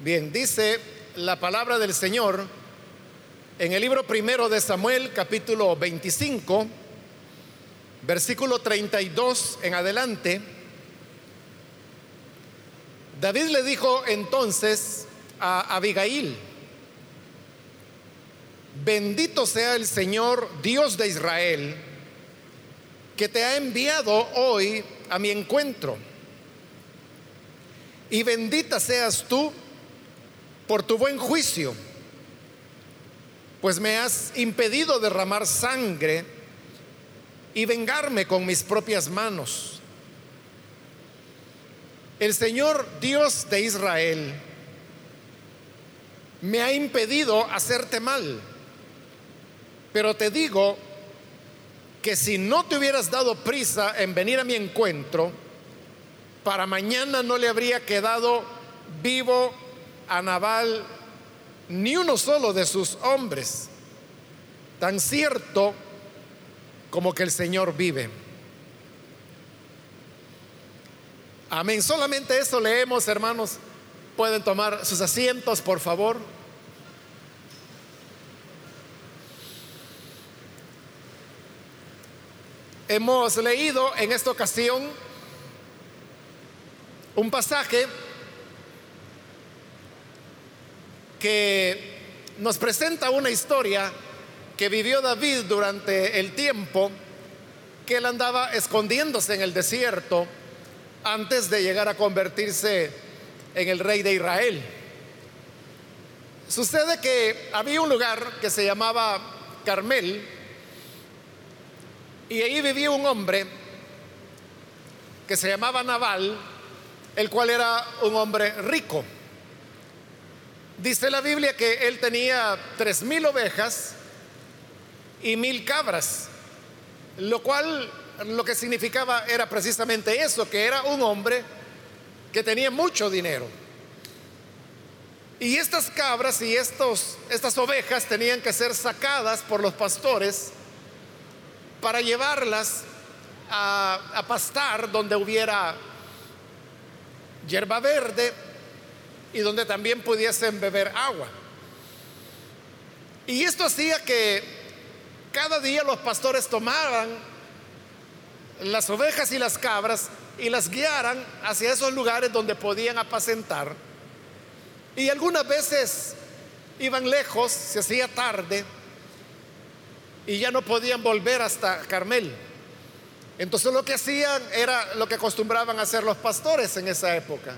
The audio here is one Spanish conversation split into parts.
Bien, dice la palabra del Señor en el libro primero de Samuel, capítulo 25, versículo 32 en adelante. David le dijo entonces a Abigail, bendito sea el Señor Dios de Israel, que te ha enviado hoy a mi encuentro. Y bendita seas tú por tu buen juicio, pues me has impedido derramar sangre y vengarme con mis propias manos. El Señor Dios de Israel me ha impedido hacerte mal, pero te digo que si no te hubieras dado prisa en venir a mi encuentro, para mañana no le habría quedado vivo a Nabal ni uno solo de sus hombres, tan cierto como que el Señor vive. Amén. Solamente eso leemos, hermanos. Pueden tomar sus asientos, por favor. Hemos leído en esta ocasión un pasaje que nos presenta una historia que vivió David durante el tiempo que él andaba escondiéndose en el desierto antes de llegar a convertirse en el rey de Israel. Sucede que había un lugar que se llamaba Carmel y ahí vivía un hombre que se llamaba Naval, el cual era un hombre rico. Dice la Biblia que él tenía tres mil ovejas y mil cabras, lo cual lo que significaba era precisamente eso, que era un hombre que tenía mucho dinero. Y estas cabras y estos, estas ovejas tenían que ser sacadas por los pastores para llevarlas a, a pastar donde hubiera hierba verde y donde también pudiesen beber agua. Y esto hacía que cada día los pastores tomaran las ovejas y las cabras y las guiaran hacia esos lugares donde podían apacentar. Y algunas veces iban lejos, se hacía tarde y ya no podían volver hasta Carmel. Entonces lo que hacían era lo que acostumbraban a hacer los pastores en esa época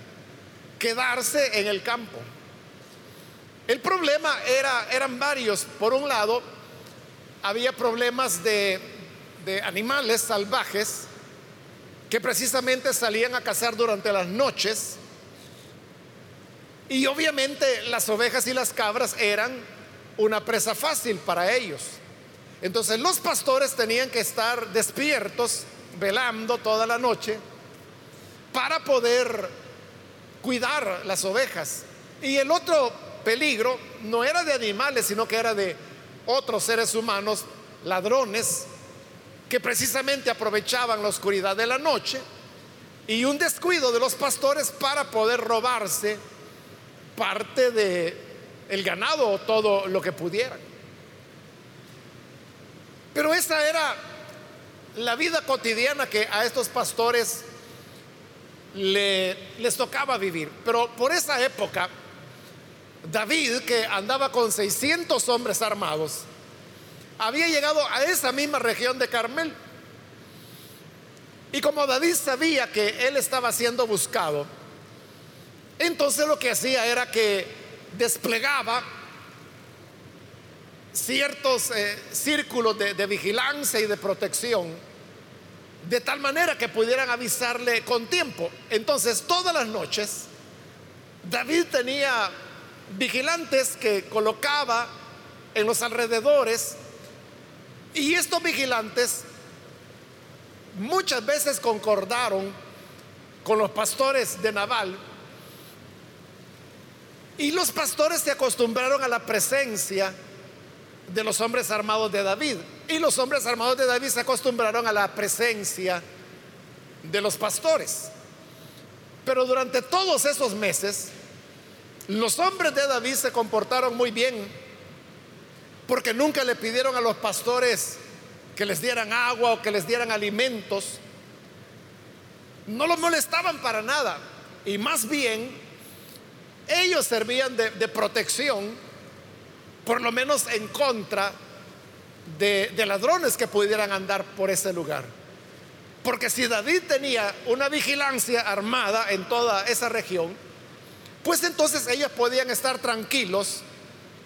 quedarse en el campo. El problema era, eran varios. Por un lado, había problemas de, de animales salvajes que precisamente salían a cazar durante las noches. Y obviamente las ovejas y las cabras eran una presa fácil para ellos. Entonces los pastores tenían que estar despiertos, velando toda la noche, para poder cuidar las ovejas. Y el otro peligro no era de animales, sino que era de otros seres humanos, ladrones, que precisamente aprovechaban la oscuridad de la noche y un descuido de los pastores para poder robarse parte de el ganado o todo lo que pudieran. Pero esa era la vida cotidiana que a estos pastores les tocaba vivir. Pero por esa época, David, que andaba con 600 hombres armados, había llegado a esa misma región de Carmel. Y como David sabía que él estaba siendo buscado, entonces lo que hacía era que desplegaba ciertos eh, círculos de vigilancia y de protección de tal manera que pudieran avisarle con tiempo. Entonces, todas las noches, David tenía vigilantes que colocaba en los alrededores y estos vigilantes muchas veces concordaron con los pastores de Naval y los pastores se acostumbraron a la presencia de los hombres armados de David. Y los hombres armados de David se acostumbraron a la presencia de los pastores. Pero durante todos esos meses, Los hombres de David se comportaron muy bien porque nunca le pidieron a los pastores que les dieran agua o que les dieran alimentos. No los molestaban para nada. Y más bien, ellos servían de, protección, por lo menos en contra de, de ladrones que pudieran andar por ese lugar. Porque si David tenía una vigilancia armada en toda esa región, pues entonces ellos podían estar tranquilos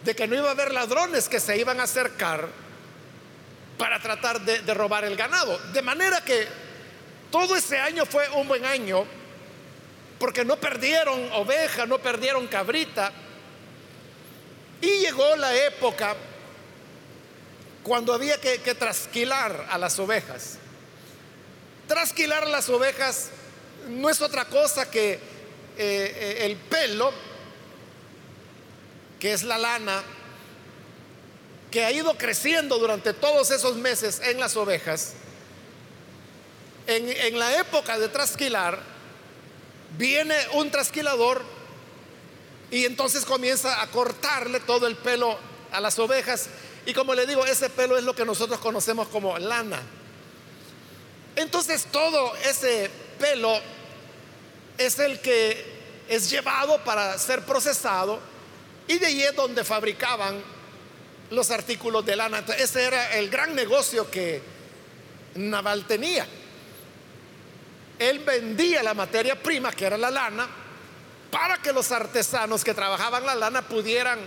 de que no iba a haber ladrones que se iban a acercar para tratar de, robar el ganado. De manera que todo ese año fue un buen año porque no perdieron oveja, no perdieron cabrita. Y llegó la época cuando había que, trasquilar a las ovejas. Trasquilar las ovejas no es otra cosa que eh, eh, el pelo, que es la lana, que ha ido creciendo durante todos esos meses en las ovejas, en, la época de trasquilar, viene un trasquilador y entonces comienza a cortarle todo el pelo a las ovejas. Y como le digo, ese pelo es lo que nosotros conocemos como lana. Entonces todo ese pelo es el que es llevado para ser procesado y de ahí es donde fabricaban los artículos de lana. ese era el gran negocio que Naval tenía. Él vendía la materia prima, que era la lana, para que los artesanos que trabajaban la lana pudieran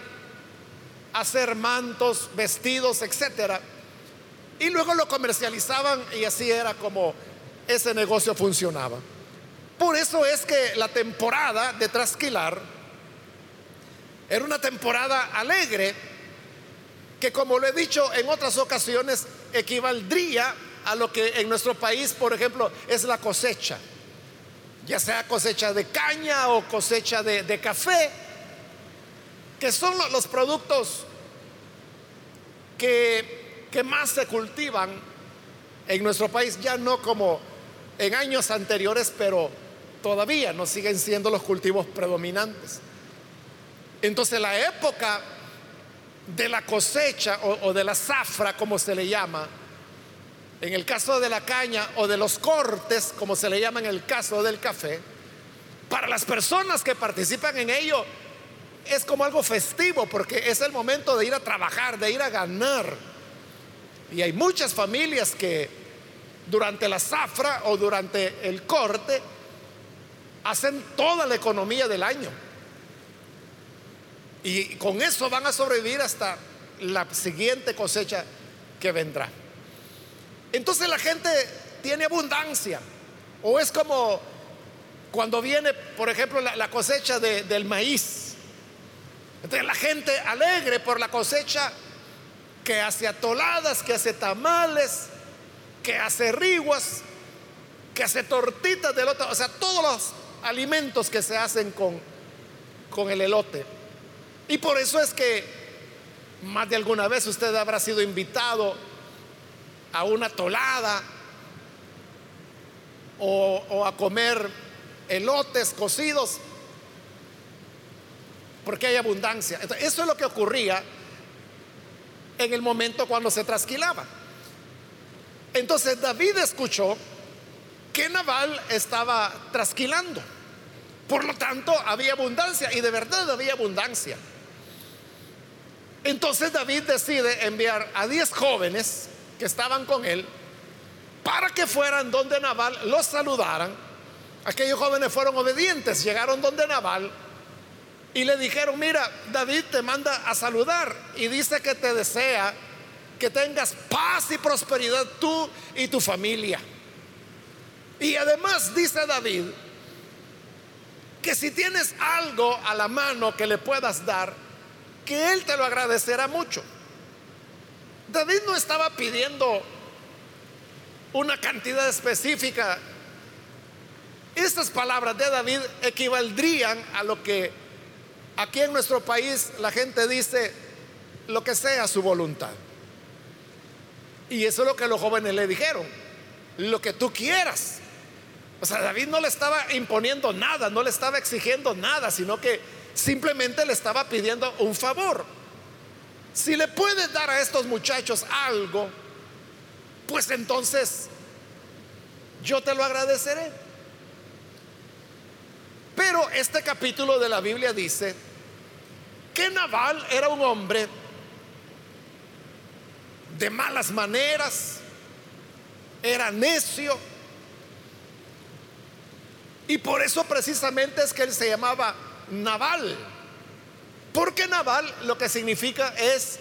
hacer mantos, vestidos, etcétera. Y luego lo comercializaban y así era como ese negocio funcionaba. Por eso es que la temporada de Trasquilar era una temporada alegre que como lo he dicho en otras ocasiones, equivaldría a lo que en nuestro país, por ejemplo, es la cosecha, ya sea cosecha de caña o cosecha de, café, que son los productos que, que más se cultivan en nuestro país, ya no como en años anteriores, pero todavía no siguen siendo los cultivos predominantes. Entonces la época de la cosecha o, de la zafra, como se le llama, en el caso de la caña o de los cortes, como se le llama en el caso del café, para las personas que participan en ello es como algo festivo porque es el momento de ir a trabajar, de ir a ganar. Y hay muchas familias que durante la zafra o durante el corte hacen toda la economía del año. Y con eso van a sobrevivir hasta la siguiente cosecha que vendrá. Entonces la gente tiene abundancia. O es como cuando viene, por ejemplo, la, cosecha del maíz. Entonces la gente alegre por la cosecha que hace atoladas, que hace tamales, que hace riguas, que hace tortitas de elote, o sea, todos los alimentos que se hacen con, con el elote. Y por eso es que más de alguna vez usted habrá sido invitado a una tolada o, a comer elotes cocidos, porque hay abundancia. eso es lo que ocurría en el momento cuando se trasquilaba. Entonces David escuchó que Naval estaba trasquilando. Por lo tanto, había abundancia y de verdad había abundancia. Entonces David decide enviar a 10 jóvenes que estaban con él para que fueran donde Naval los saludaran. Aquellos jóvenes fueron obedientes, llegaron donde Naval y le dijeron, mira, David te manda a saludar y dice que te desea que tengas paz y prosperidad tú y tu familia. Y además dice David que si tienes algo a la mano que le puedas dar, que Él te lo agradecerá mucho. David no estaba pidiendo una cantidad específica. Estas palabras de David equivaldrían a lo que aquí en nuestro país la gente dice, lo que sea su voluntad. Y eso es lo que los jóvenes le dijeron, lo que tú quieras. O sea, David no le estaba imponiendo nada, no le estaba exigiendo nada, sino que simplemente le estaba pidiendo un favor. Si le puedes dar a estos muchachos algo, pues entonces yo te lo agradeceré. Pero este capítulo de la Biblia dice que Naval era un hombre de malas maneras, era necio, y por eso precisamente es que él se llamaba Naval. Porque Naval lo que significa es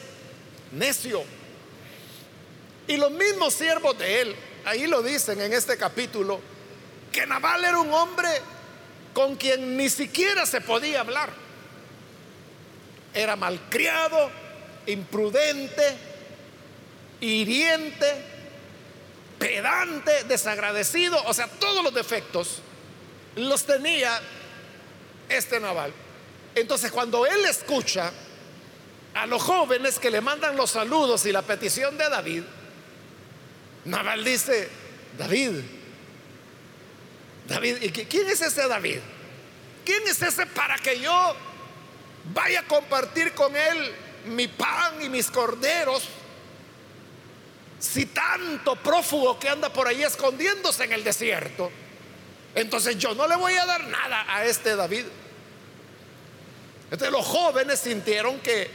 necio. Y los mismos siervos de él, ahí lo dicen en este capítulo, que Naval era un hombre con quien ni siquiera se podía hablar. Era malcriado, imprudente, hiriente, pedante, desagradecido, o sea, todos los defectos los tenía este naval. Entonces cuando él escucha a los jóvenes que le mandan los saludos y la petición de David, Naval dice, David, David, ¿y quién es ese David? ¿Quién es ese para que yo vaya a compartir con él mi pan y mis corderos? Si tanto prófugo que anda por ahí escondiéndose en el desierto. Entonces yo no le voy a dar nada a este David. Entonces los jóvenes sintieron que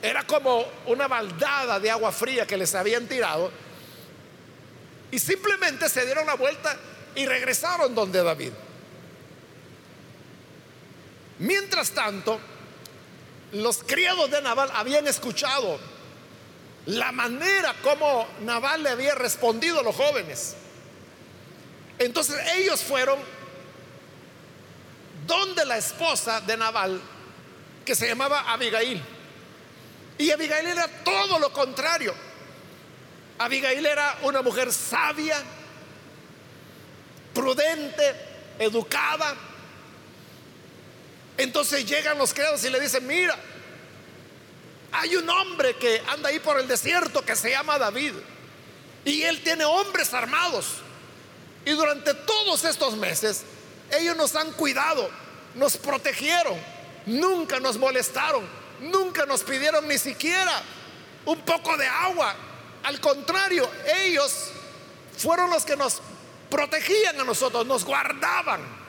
era como una baldada de agua fría que les habían tirado y simplemente se dieron la vuelta y regresaron donde David. Mientras tanto, los criados de Naval habían escuchado la manera como Naval le había respondido a los jóvenes. Entonces ellos fueron donde la esposa de Naval, que se llamaba Abigail. Y Abigail era todo lo contrario. Abigail era una mujer sabia, prudente, educada. Entonces llegan los criados y le dicen, mira, hay un hombre que anda ahí por el desierto que se llama David. Y él tiene hombres armados. Y durante todos estos meses, ellos nos han cuidado, nos protegieron, nunca nos molestaron, nunca nos pidieron ni siquiera un poco de agua. Al contrario, ellos fueron los que nos protegían a nosotros, nos guardaban.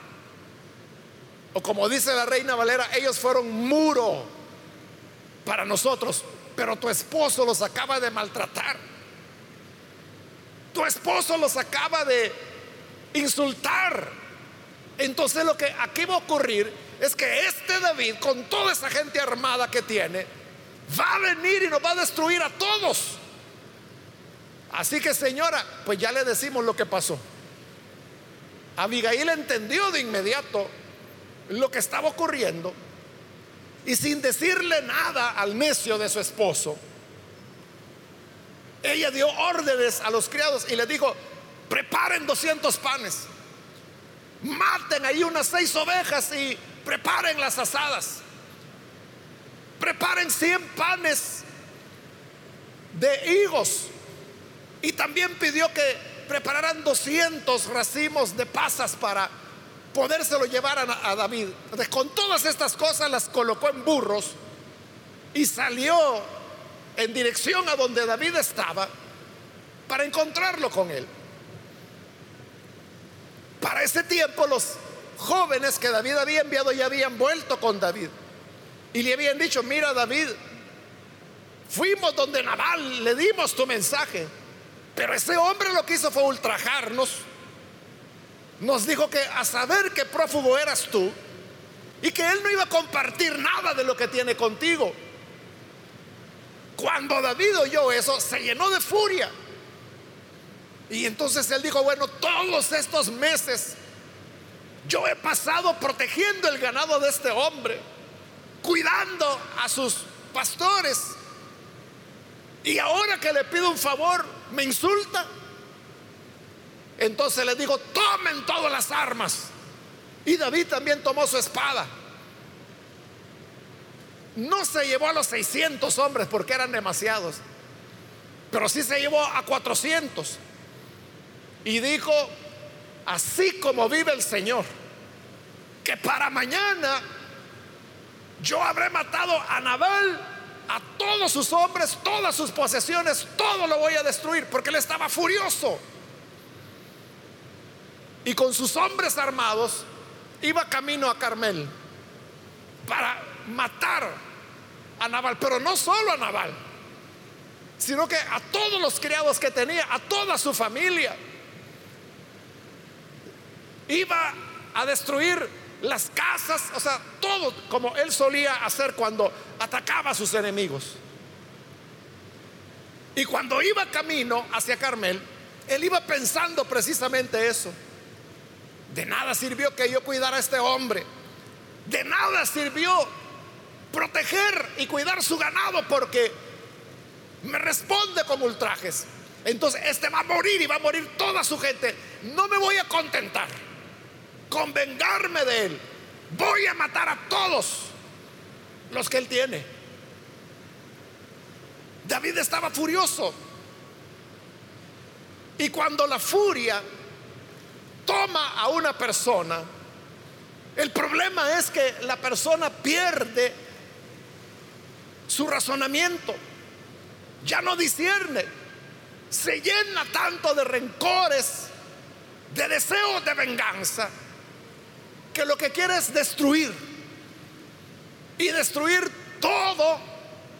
O como dice la reina Valera, ellos fueron muro para nosotros, pero tu esposo los acaba de maltratar. Tu esposo los acaba de insultar. Entonces lo que aquí va a ocurrir es que este David, con toda esa gente armada que tiene, va a venir y nos va a destruir a todos. Así que señora, pues ya le decimos lo que pasó. Abigail entendió de inmediato lo que estaba ocurriendo y sin decirle nada al necio de su esposo, ella dio órdenes a los criados y le dijo, preparen 200 panes, maten ahí unas seis ovejas y preparen las asadas, preparen 100 panes de higos. Y también pidió que prepararan 200 racimos de pasas para podérselo llevar a, a David. Con todas estas cosas las colocó en burros y salió en dirección a donde David estaba para encontrarlo con él. Para ese tiempo los jóvenes que David había enviado ya habían vuelto con David. Y le habían dicho, mira David, fuimos donde Naval, le dimos tu mensaje. Pero ese hombre lo que hizo fue ultrajarnos. Nos dijo que a saber qué prófugo eras tú y que él no iba a compartir nada de lo que tiene contigo. Cuando David oyó eso, se llenó de furia y entonces él dijo, bueno, todos estos meses yo he pasado protegiendo el ganado de este hombre, cuidando a sus pastores. Y ahora que le pido un favor, me insulta. Entonces le digo, tomen todas las armas. Y David también tomó su espada. No se llevó a los 600 hombres porque eran demasiados, pero sí se llevó a 400 y dijo, así como vive el Señor, que para mañana yo habré matado a Nabal, a todos sus hombres, todas sus posesiones, todo lo voy a destruir, porque él estaba furioso. Y con sus hombres armados iba camino a Carmel para matar a Nabal, pero no solo a Nabal, sino que a todos los criados que tenía, a toda su familia. Iba a destruir las casas, o sea, todo como él solía hacer cuando atacaba a sus enemigos. Y cuando iba camino hacia Carmel, él iba pensando precisamente eso. De nada sirvió que yo cuidara a este hombre. De nada sirvió proteger y cuidar su ganado porque me responde con ultrajes. Entonces, este va a morir y va a morir toda su gente. No me voy a contentar con vengarme de él. Voy a matar a todos los que él tiene. David estaba furioso. Y cuando la furia toma a una persona, el problema es que la persona pierde su razonamiento, ya no discierne, se llena tanto de rencores, de deseos de venganza, que lo que quiere es destruir y destruir todo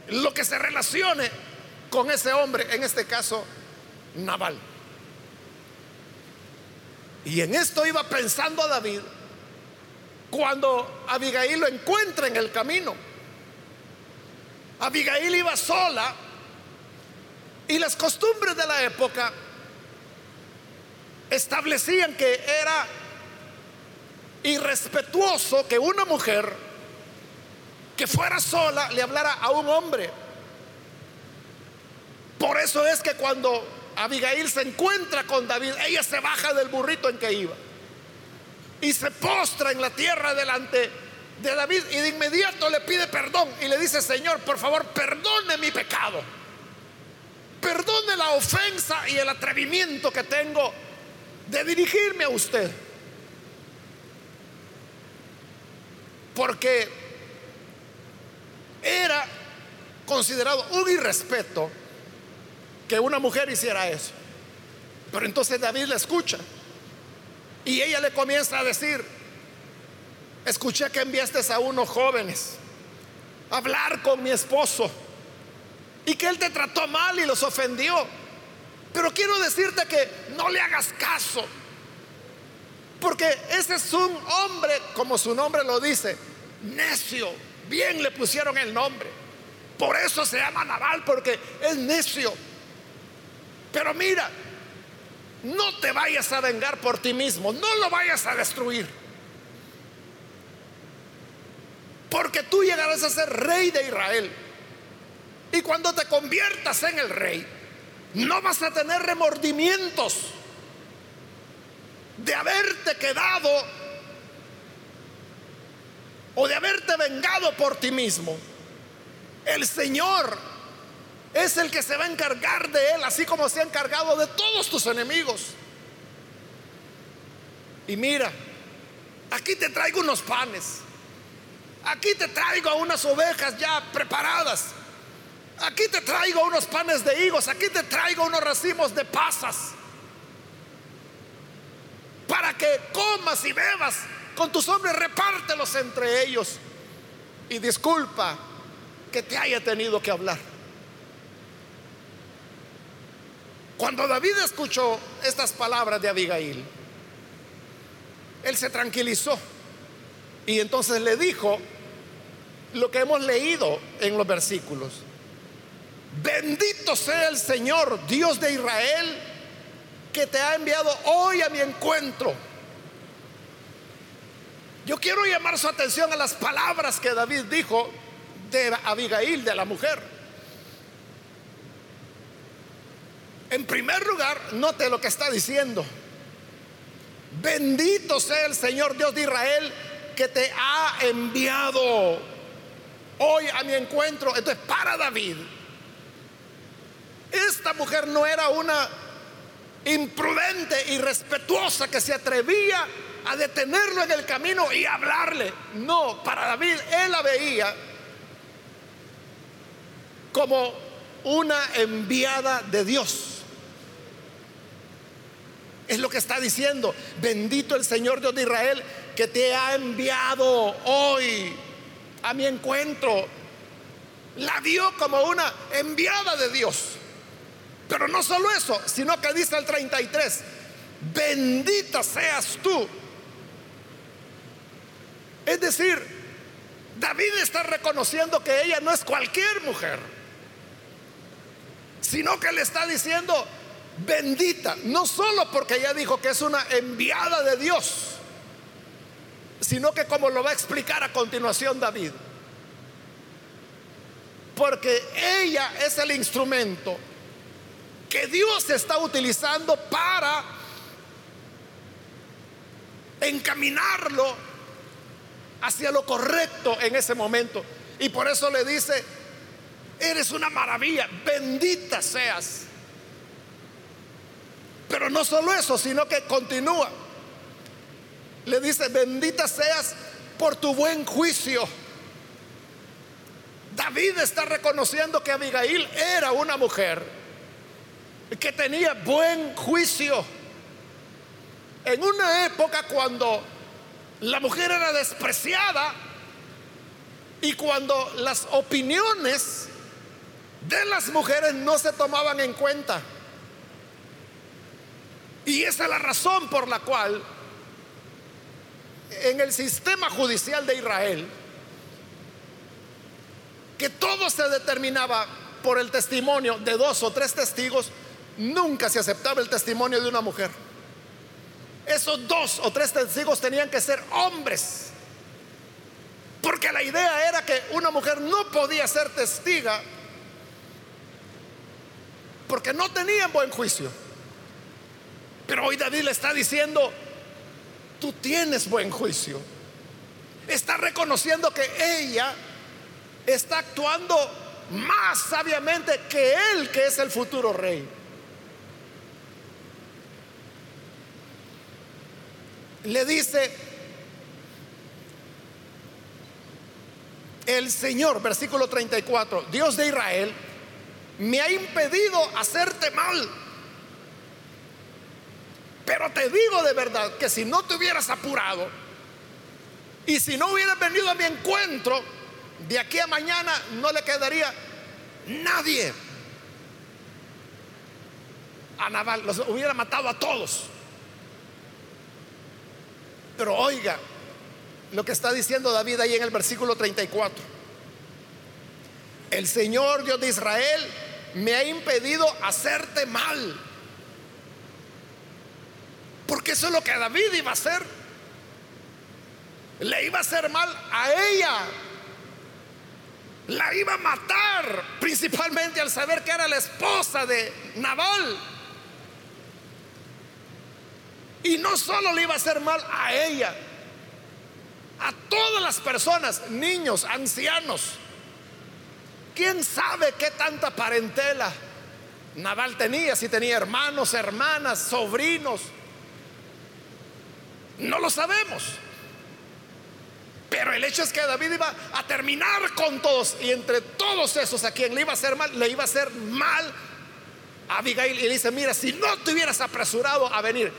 lo que se relacione con ese hombre, en este caso, Naval. Y en esto iba pensando David cuando Abigail lo encuentra en el camino. Abigail iba sola y las costumbres de la época establecían que era irrespetuoso que una mujer que fuera sola le hablara a un hombre. Por eso es que cuando Abigail se encuentra con David, ella se baja del burrito en que iba y se postra en la tierra delante de David y de inmediato le pide perdón y le dice, Señor, por favor, perdone mi pecado. Perdone la ofensa y el atrevimiento que tengo de dirigirme a usted. Porque era considerado un irrespeto que una mujer hiciera eso. Pero entonces David le escucha y ella le comienza a decir, escuché que enviaste a unos jóvenes a hablar con mi esposo y que él te trató mal y los ofendió. Pero quiero decirte que no le hagas caso. Porque ese es un hombre, como su nombre lo dice, necio. Bien le pusieron el nombre. Por eso se llama Naval, porque es necio. Pero mira, no te vayas a vengar por ti mismo, no lo vayas a destruir. Porque tú llegarás a ser rey de Israel. Y cuando te conviertas en el rey, no vas a tener remordimientos de haberte quedado o de haberte vengado por ti mismo. El Señor es el que se va a encargar de él, así como se ha encargado de todos tus enemigos. Y mira, aquí te traigo unos panes, aquí te traigo unas ovejas ya preparadas, aquí te traigo unos panes de higos, aquí te traigo unos racimos de pasas, para que comas y bebas con tus hombres, repártelos entre ellos. Y disculpa que te haya tenido que hablar. Cuando David escuchó estas palabras de Abigail, él se tranquilizó y entonces le dijo lo que hemos leído en los versículos. Bendito sea el Señor, Dios de Israel, que te ha enviado hoy a mi encuentro. Yo quiero llamar su atención a las palabras que David dijo de Abigail, de la mujer. En primer lugar, note lo que está diciendo. Bendito sea el Señor Dios de Israel que te ha enviado hoy a mi encuentro. Entonces, para David, esta mujer no era una imprudente, irrespetuosa, que se atrevía a detenerlo en el camino y hablarle. No, para David él la veía como una enviada de Dios. Es lo que está diciendo. Bendito el Señor Dios de Israel que te ha enviado hoy a mi encuentro. La vio como una enviada de Dios. Pero no solo eso, sino que dice el 33, bendita seas tú. Es decir, David está reconociendo que ella no es cualquier mujer, sino que le está diciendo, bendita, no solo porque ella dijo que es una enviada de Dios, sino que como lo va a explicar a continuación David, porque ella es el instrumento que Dios está utilizando para encaminarlo hacia lo correcto en ese momento. Y por eso le dice, eres una maravilla, bendita seas. Pero no solo eso, sino que continúa. Le dice, bendita seas por tu buen juicio. David está reconociendo que Abigail era una mujer que tenía buen juicio. En una época cuando la mujer era despreciada y cuando las opiniones de las mujeres no se tomaban en cuenta. Y esa es la razón por la cual en el sistema judicial de Israel, que todo se determinaba por el testimonio de dos o tres testigos, nunca se aceptaba el testimonio de una mujer. Esos dos o tres testigos tenían que ser hombres. Porque la idea era que una mujer no podía ser testiga porque no tenían buen juicio. Pero hoy David le está diciendo, tú tienes buen juicio. Está reconociendo que ella está actuando más sabiamente que él, que es el futuro rey. Le dice, el Señor, versículo 34, Dios de Israel, me ha impedido hacerte mal pero te digo de verdad que si no te hubieras apurado y si no hubieras venido a mi encuentro, de aquí a mañana no le quedaría nadie a Naval, los hubiera matado a todos. Pero oiga lo que está diciendo David ahí en el versículo 34. El Señor Dios de Israel me ha impedido hacerte mal porque eso es lo que David iba a hacer. Le iba a hacer mal a ella. La iba a matar, principalmente al saber que era la esposa de Nabal. Y no solo le iba a hacer mal a ella, a todas las personas, niños, ancianos. ¿Quién sabe qué tanta parentela Nabal tenía? Si tenía hermanos, hermanas, sobrinos. No lo sabemos. Pero el hecho es que David iba a terminar con todos y entre todos esos a quien le iba a hacer mal, le iba a hacer mal a Abigail y le dice, mira, si no te hubieras apresurado a venir,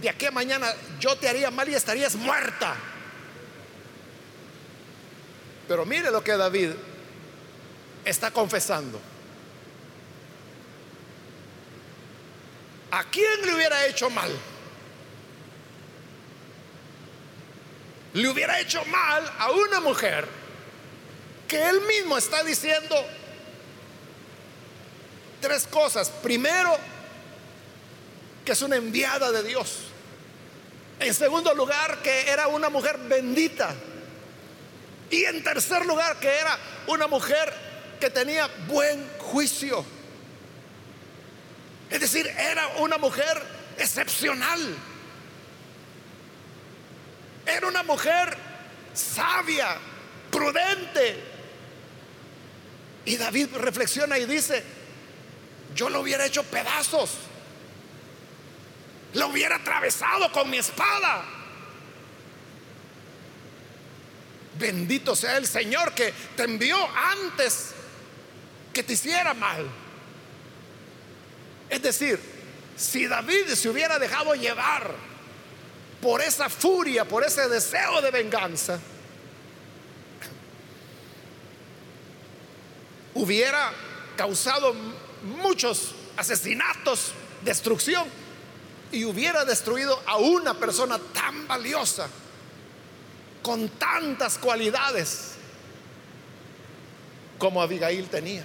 de aquí a mañana yo te haría mal y estarías muerta. Pero mire lo que David está confesando. ¿A quién le hubiera hecho mal? Le hubiera hecho mal a una mujer que él mismo está diciendo tres cosas. Primero, que es una enviada de Dios. En segundo lugar, que era una mujer bendita. Y en tercer lugar, que era una mujer que tenía buen juicio. Es decir, era una mujer excepcional. Era una mujer sabia, prudente. Y David reflexiona y dice, yo lo hubiera hecho pedazos. lo hubiera atravesado con mi espada. Bendito sea el Señor que te envió antes que te hiciera mal. Es decir, si David se hubiera dejado llevar por esa furia, por ese deseo de venganza, hubiera causado muchos asesinatos, destrucción, y hubiera destruido a una persona tan valiosa, con tantas cualidades como Abigail tenía.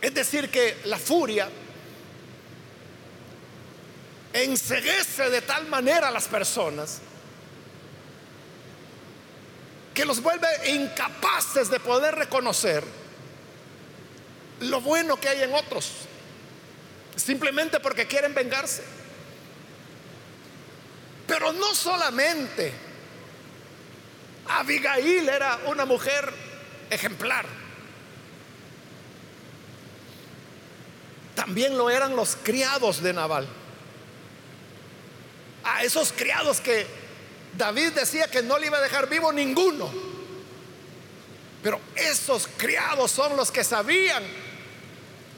Es decir, que la furia enseguece de tal manera a las personas que los vuelve incapaces de poder reconocer lo bueno que hay en otros, simplemente porque quieren vengarse. Pero no solamente Abigail era una mujer ejemplar, también lo eran los criados de Naval. A esos criados que David decía que no le iba a dejar vivo ninguno. Pero esos criados son los que sabían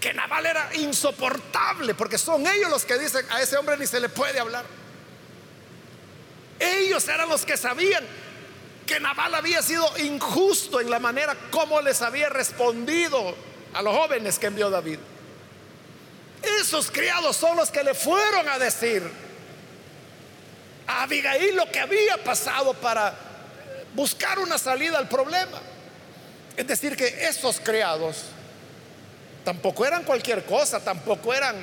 que Naval era insoportable, porque son ellos los que dicen a ese hombre ni se le puede hablar. Ellos eran los que sabían que Naval había sido injusto en la manera como les había respondido a los jóvenes que envió David. Esos criados son los que le fueron a decir a Abigail lo que había pasado para buscar una salida al problema. Es decir, que esos criados tampoco eran cualquier cosa, tampoco eran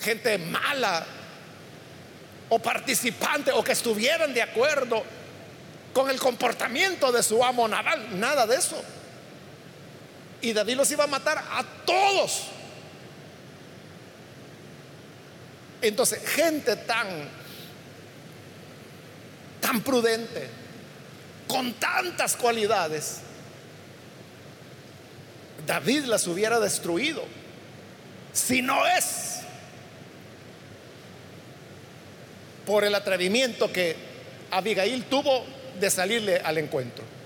gente mala o participante o que estuvieran de acuerdo con el comportamiento de su amo naval, nada de eso. Y David los iba a matar a todos. Entonces, gente tan, tan prudente, con tantas cualidades, David las hubiera destruido. Si no es por el atrevimiento que Abigail tuvo de salirle al encuentro.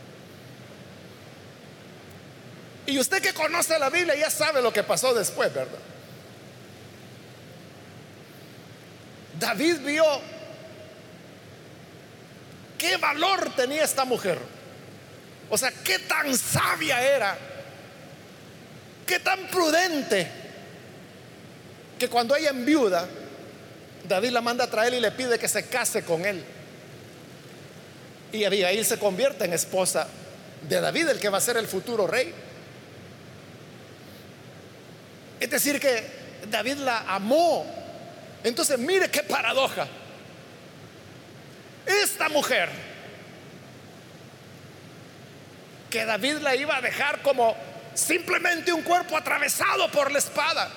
Y usted que conoce la Biblia ya sabe lo que pasó después, ¿verdad? David vio qué valor tenía esta mujer. O sea, qué tan sabia era, qué tan prudente, que cuando ella enviuda, David la manda a traer y le pide que se case con él. Y Abigail se convierte en esposa de David, el que va a ser el futuro rey. Es decir, que David la amó. Entonces, mire qué paradoja. Esta mujer, que David la iba a dejar como simplemente un cuerpo atravesado por la espada,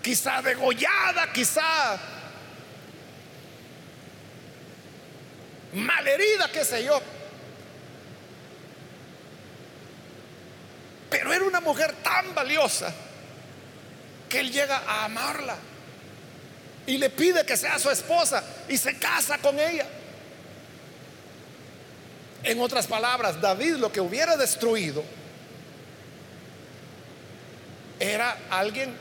quizá degollada, quizá malherida, qué sé yo. Pero era una mujer tan valiosa él llega a amarla y le pide que sea su esposa y se casa con ella. En otras palabras, David lo que hubiera destruido era alguien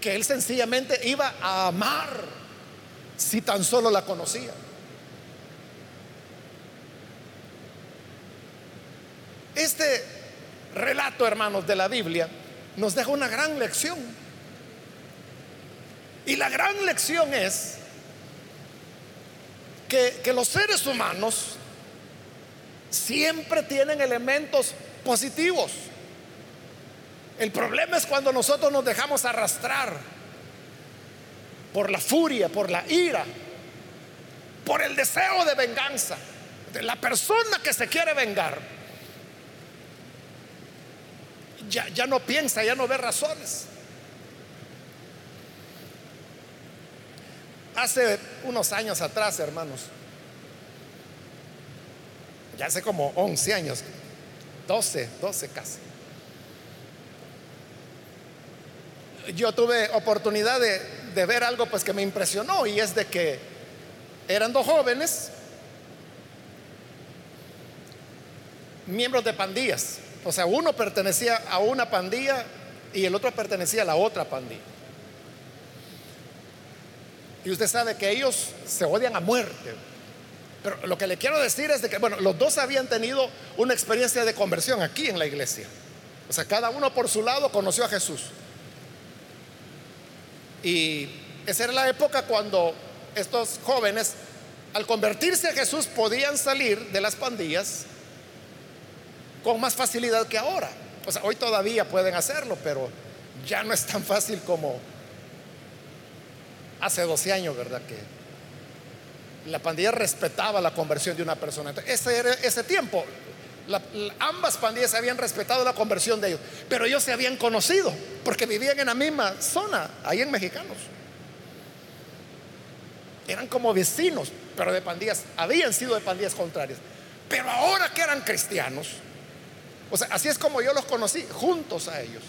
que él sencillamente iba a amar si tan solo la conocía. Este relato, hermanos, de la Biblia nos deja una gran lección. Y la gran lección es que, los seres humanos siempre tienen elementos positivos. El problema es cuando nosotros nos dejamos arrastrar por la furia, por la ira, por el deseo de venganza. De la persona que se quiere vengar ya, no piensa, ya no ve razones. Hace unos años atrás, hermanos, ya hace como 11 años, 12, 12 casi. Yo tuve oportunidad de, de ver algo pues que me impresionó y es de que eran dos jóvenes, miembros de pandillas. O sea, uno pertenecía a una pandilla y el otro pertenecía a la otra pandilla. Y usted sabe que ellos se odian a muerte. Pero lo que le quiero decir es de que, bueno, los dos habían tenido una experiencia de conversión aquí en la iglesia. O sea, cada uno por su lado conoció a Jesús. Y esa era la época cuando estos jóvenes, al convertirse a Jesús, podían salir de las pandillas con más facilidad que ahora. O sea, hoy todavía pueden hacerlo, pero ya no es tan fácil como hace 12 años, ¿verdad? Que la pandilla respetaba la conversión de una persona. ese, era, ese tiempo, ambas pandillas habían respetado la conversión de ellos, pero ellos se habían conocido porque vivían en la misma zona, ahí en Mexicanos. Eran como vecinos, pero de pandillas, habían sido de pandillas contrarias. Pero ahora que eran cristianos, o sea, así es como yo los conocí, juntos a ellos.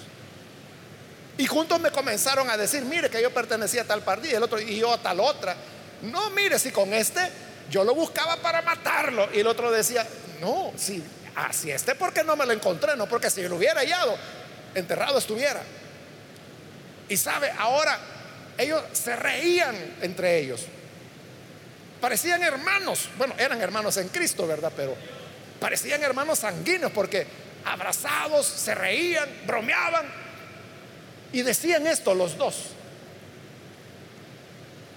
Y juntos me comenzaron a decir, mire que yo pertenecía a tal pandilla, el otro y yo a tal otra. No, mire, si con este yo lo buscaba para matarlo. Y el otro decía, no, si así este porque no me lo encontré, no porque si lo hubiera hallado, enterrado estuviera. Y sabe, ahora ellos se reían entre ellos. Parecían hermanos, bueno, eran hermanos en Cristo, ¿verdad? Pero parecían hermanos sanguíneos porque abrazados, se reían, bromeaban y decían esto los dos.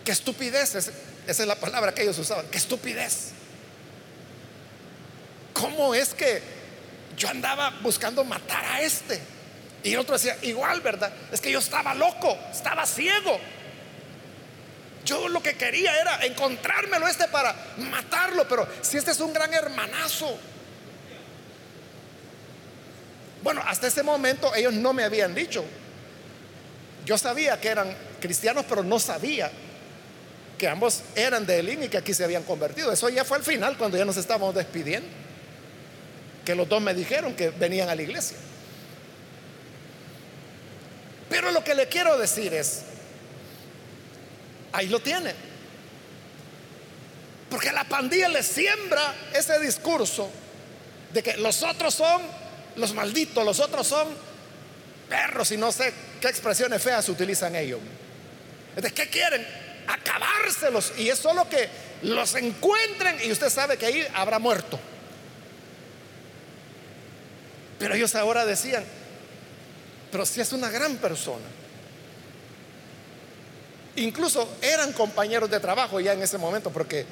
Qué estupidez, esa es la palabra que ellos usaban, qué estupidez. ¿Cómo es que yo andaba buscando matar a este? Y el otro decía, igual, ¿verdad? Es que yo estaba loco, estaba ciego. Yo lo que quería era encontrármelo este para matarlo, pero si este es un gran hermanazo. Bueno, hasta ese momento ellos no me habían dicho. Yo sabía que eran cristianos, pero no sabía que ambos eran de Elín y que aquí se habían convertido. Eso ya fue al final, cuando ya nos estábamos despidiendo. Que los dos me dijeron que venían a la iglesia. Pero lo que le quiero decir es, ahí lo tiene. Porque la pandilla le siembra ese discurso de que los otros son los malditos, los otros son perros y no sé qué expresiones feas utilizan ellos. ¿De qué quieren? Acabárselos. Y es solo que los encuentren y usted sabe que ahí habrá muerto. Pero ellos ahora decían, pero si es una gran persona. Incluso eran compañeros de trabajo ya en ese momento, porque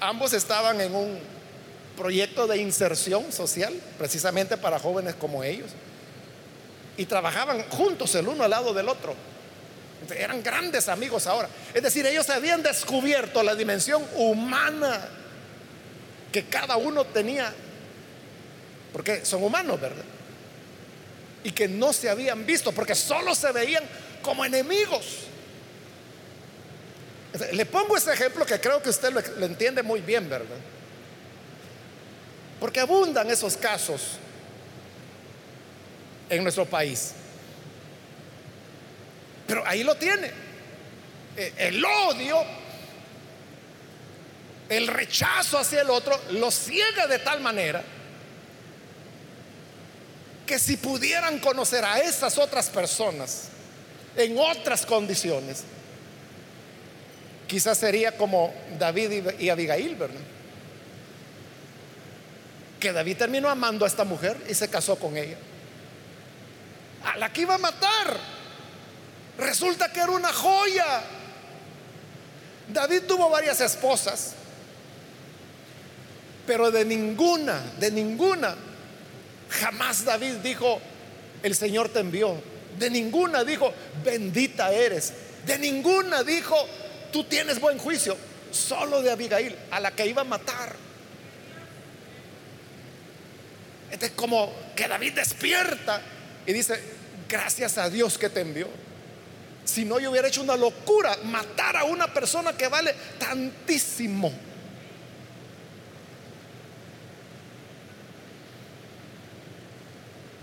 ambos estaban en un proyecto de inserción social, precisamente para jóvenes como ellos. Y trabajaban juntos el uno al lado del otro. Eran grandes amigos ahora. Es decir, ellos habían descubierto la dimensión humana que cada uno tenía, porque son humanos, ¿verdad? Y que no se habían visto, porque solo se veían como enemigos. Le pongo ese ejemplo que creo que usted lo, entiende muy bien, ¿verdad? Porque abundan esos casos en nuestro país. Pero ahí lo tiene. Eh, el odio, el rechazo hacia el otro, lo ciega de tal manera que si pudieran conocer a esas otras personas en otras condiciones, quizás sería como David y Abigail, ¿verdad? Que David terminó amando a esta mujer y se casó con ella. A la que iba a matar. Resulta que era una joya. David tuvo varias esposas, pero de ninguna, de ninguna, jamás David dijo, el Señor te envió. De ninguna dijo, bendita eres. De ninguna dijo, tú tienes buen juicio. Solo de Abigail, a la que iba a matar. Este es como que David despierta y dice, gracias a Dios que te envió. Si no, yo hubiera hecho una locura, matar a una persona que vale tantísimo.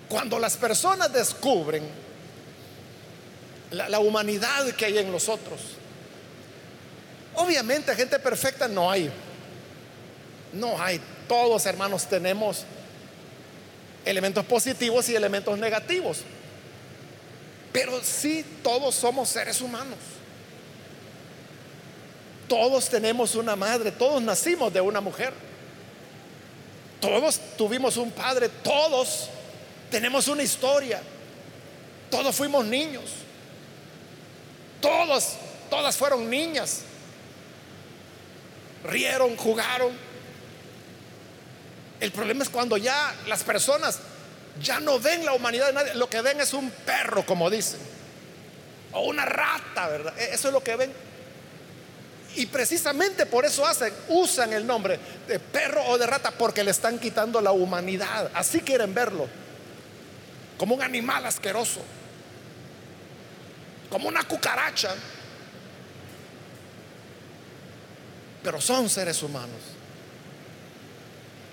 Cuando las personas descubren la, la, humanidad que hay en los otros, obviamente gente perfecta no hay. No hay. Todos hermanos tenemos elementos positivos y elementos negativos. Pero sí, todos somos seres humanos. Todos tenemos una madre, todos nacimos de una mujer. Todos tuvimos un padre, todos tenemos una historia. Todos fuimos niños. Todos, todas fueron niñas. Rieron, jugaron. El problema es cuando ya las personas ya no ven la humanidad de nadie, lo que ven es un perro, como dicen, o una rata, ¿verdad? E-, eso es lo que ven. Y precisamente por eso hacen, usan el nombre de perro o de rata, porque le están quitando la humanidad. Así quieren verlo, como un animal asqueroso, como una cucaracha. Pero son seres humanos,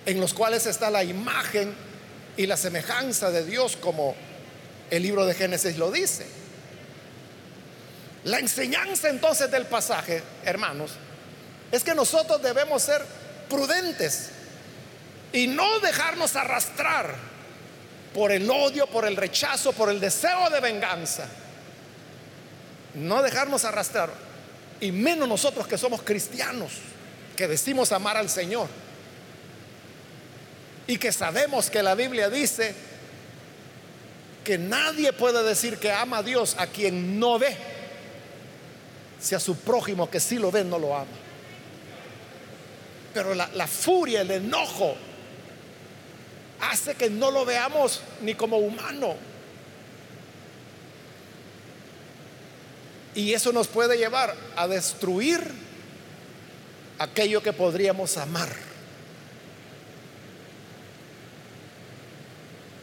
en los cuales está la imagen y la semejanza de Dios como el libro de Génesis lo dice. La enseñanza entonces del pasaje, hermanos, es que nosotros debemos ser prudentes y no dejarnos arrastrar por el odio, por el rechazo, por el deseo de venganza. No dejarnos arrastrar. Y menos nosotros que somos cristianos, que decimos amar al Señor y que sabemos que la Biblia dice que nadie puede decir que ama a Dios a quien no ve, si a su prójimo que sí lo ve no lo ama. Pero la, la furia, el enojo, hace que no lo veamos ni como humano. Y eso nos puede llevar a destruir aquello que podríamos amar.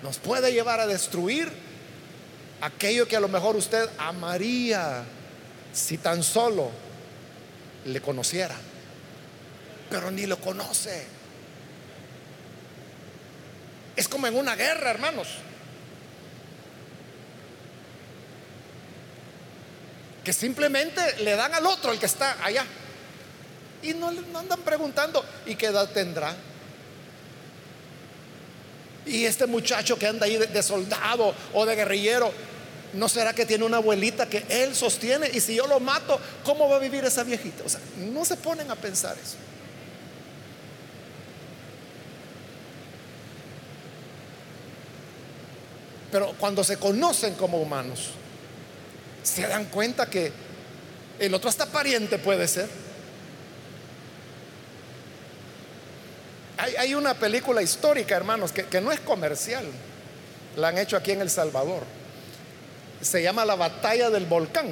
Nos puede llevar a destruir aquello que a lo mejor usted amaría si tan solo le conociera, pero ni lo conoce. Es como en una guerra, hermanos. Que simplemente le dan al otro, el que está allá. Y no, no andan preguntando, ¿y qué edad tendrá? Y este muchacho que anda ahí de, soldado o de guerrillero, ¿no será que tiene una abuelita que él sostiene? Y si yo lo mato, ¿cómo va a vivir esa viejita? O sea, no se ponen a pensar eso. Pero cuando se conocen como humanos, se dan cuenta que el otro hasta pariente puede ser. Hay, una película histórica, hermanos, que, no es comercial. La han hecho aquí en El Salvador. Se llama La Batalla del Volcán,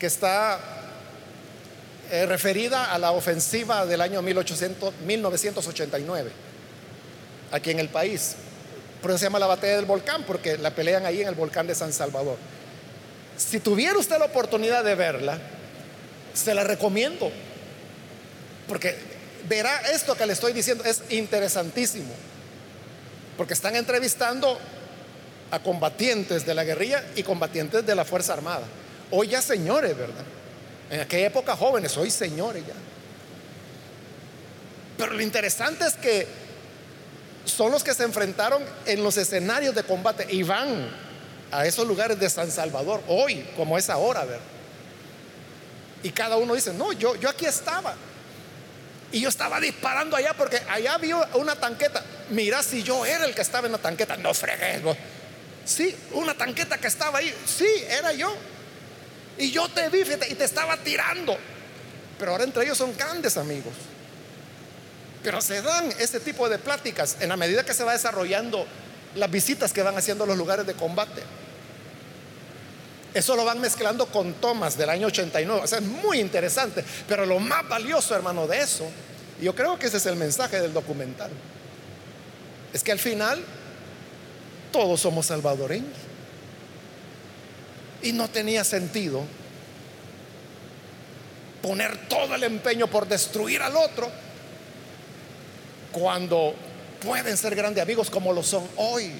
que está eh, referida a la ofensiva del año 1800, 1989, aquí en el país. Por eso se llama la batalla del volcán, porque la pelean ahí en el volcán de San Salvador. Si tuviera usted la oportunidad de verla, se la recomiendo. Porque verá esto que le estoy diciendo, es interesantísimo. Porque están entrevistando a combatientes de la guerrilla y combatientes de la Fuerza Armada. Hoy ya señores, ¿verdad? En aquella época jóvenes, hoy señores ya. Pero lo interesante es que son los que se enfrentaron en los escenarios de combate y van a esos lugares de San Salvador hoy, como es ahora, ¿verdad? Y cada uno dice, no, yo, yo aquí estaba. Y yo estaba disparando allá porque allá había una tanqueta. Mira si yo era el que estaba en la tanqueta. No fregues. Sí, una tanqueta que estaba ahí. Sí, era yo. Y yo te vi y te estaba tirando. Pero ahora entre ellos son grandes amigos. Pero se dan ese tipo de pláticas en la medida que se va desarrollando las visitas que van haciendo los lugares de combate. Eso lo van mezclando con tomas del año 89. O sea, es muy interesante. Pero lo más valioso, hermano, de eso, yo creo que ese es el mensaje del documental, es que al final todos somos salvadoreños. Y no tenía sentido poner todo el empeño por destruir al otro cuando pueden ser grandes amigos como lo son hoy.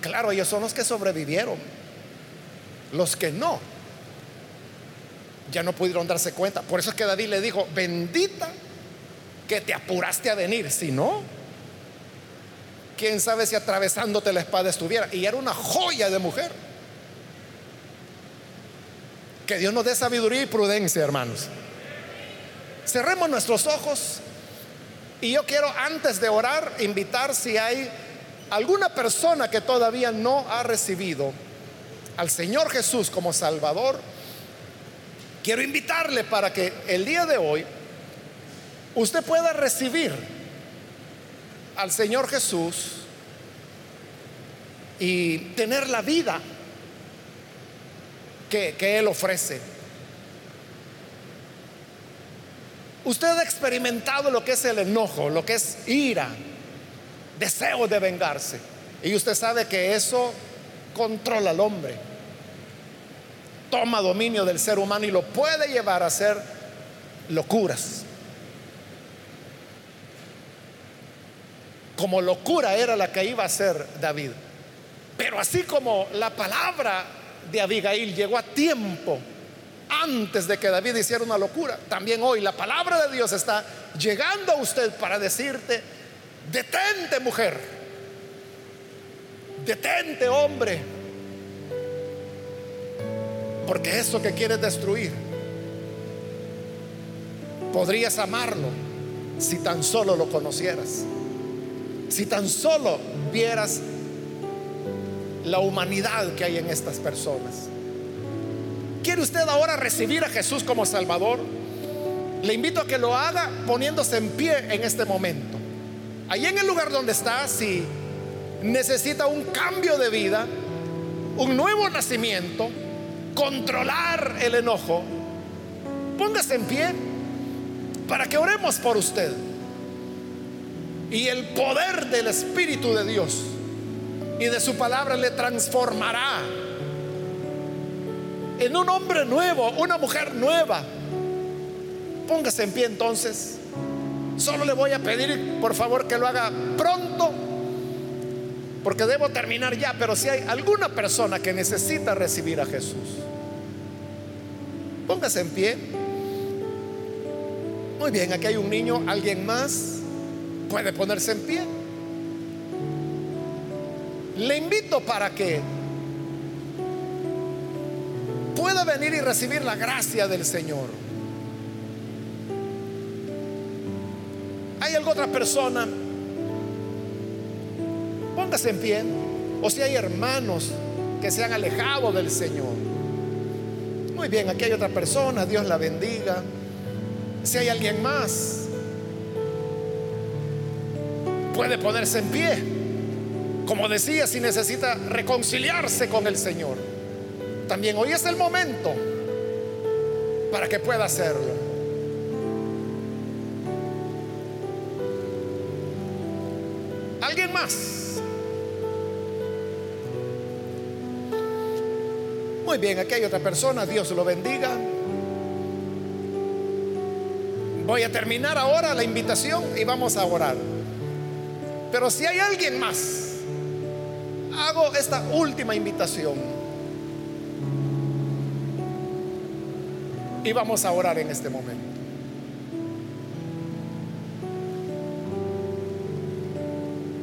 Claro, ellos son los que sobrevivieron. Los que no, ya no pudieron darse cuenta. Por eso es que David le dijo, bendita que te apuraste a venir. Si no, quién sabe si atravesándote la espada estuviera. Y era una joya de mujer. Que Dios nos dé sabiduría y prudencia, hermanos. Cerremos nuestros ojos y yo quiero antes de orar invitar si hay alguna persona que todavía no ha recibido al Señor Jesús como Salvador, quiero invitarle para que el día de hoy usted pueda recibir al Señor Jesús y tener la vida que, Él ofrece. Usted ha experimentado lo que es el enojo, lo que es ira, deseo de vengarse. Y usted sabe que eso controla al hombre. Toma dominio del ser humano y lo puede llevar a hacer locuras. Como locura era la que iba a hacer David. Pero así como la palabra de Abigail llegó a tiempo antes de que David hiciera una locura, también hoy la palabra de Dios está llegando a usted para decirte, detente mujer, detente hombre, porque eso que quieres destruir, podrías amarlo si tan solo lo conocieras, si tan solo vieras la humanidad que hay en estas personas. ¿Quiere usted ahora recibir a Jesús como Salvador? Le invito a que lo haga poniéndose en pie en este momento. Ahí en el lugar donde está, si necesita un cambio de vida, un nuevo nacimiento, controlar el enojo, póngase en pie para que oremos por usted. Y el poder del Espíritu de Dios y de su palabra le transformará en un hombre nuevo, una mujer nueva. Póngase en pie entonces. Solo le voy a pedir, por favor, que lo haga pronto, porque debo terminar ya, pero si hay alguna persona que necesita recibir a Jesús, póngase en pie. Muy bien, aquí hay un niño, alguien más puede ponerse en pie. Le invito para que pueda venir y recibir la gracia del Señor. ¿Hay alguna otra persona? Póngase en pie. O si hay hermanos que se han alejado del Señor. Muy bien, aquí hay otra persona, Dios la bendiga. Si hay alguien más, puede ponerse en pie. Como decía, si necesita reconciliarse con el Señor. También hoy es el momento para que pueda hacerlo. ¿Alguien más? Muy bien, aquí hay otra persona, Dios lo bendiga. Voy a terminar ahora la invitación y vamos a orar. Pero si hay alguien más, hago esta última invitación. Y vamos a orar en este momento.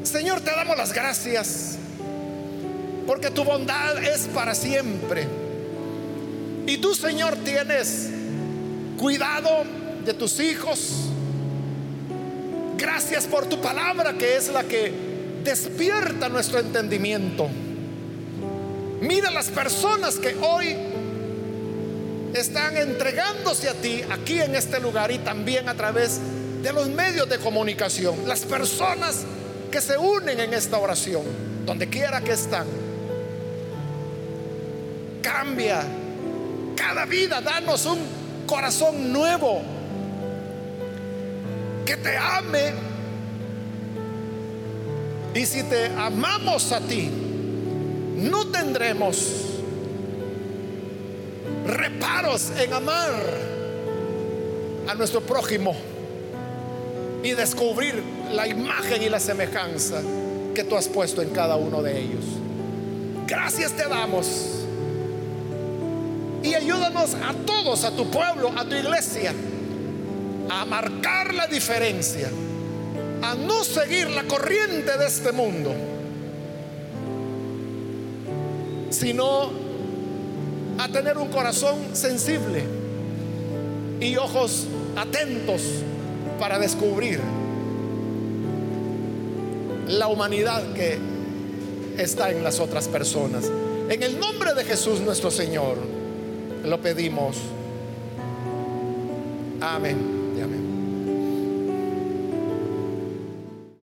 Señor, te damos las gracias porque tu bondad es para siempre. Y tú, Señor, tienes cuidado de tus hijos. Gracias por tu palabra que es la que despierta nuestro entendimiento. Mira las personas que hoy están entregándose a ti aquí en este lugar y también a través de los medios de comunicación. Las personas que se unen en esta oración, donde quiera que están. Cambia cada vida, danos un corazón nuevo que te ame. Y si te amamos a ti, no tendremos reparos en amar a nuestro prójimo y descubrir la imagen y la semejanza que tú has puesto en cada uno de ellos. Gracias te damos. Ayúdanos a todos, a tu pueblo, a tu iglesia, a marcar la diferencia, a no seguir la corriente de este mundo, sino a tener un corazón sensible y ojos atentos para descubrir la humanidad que está en las otras personas. En el nombre de Jesús nuestro Señor lo pedimos. Amén.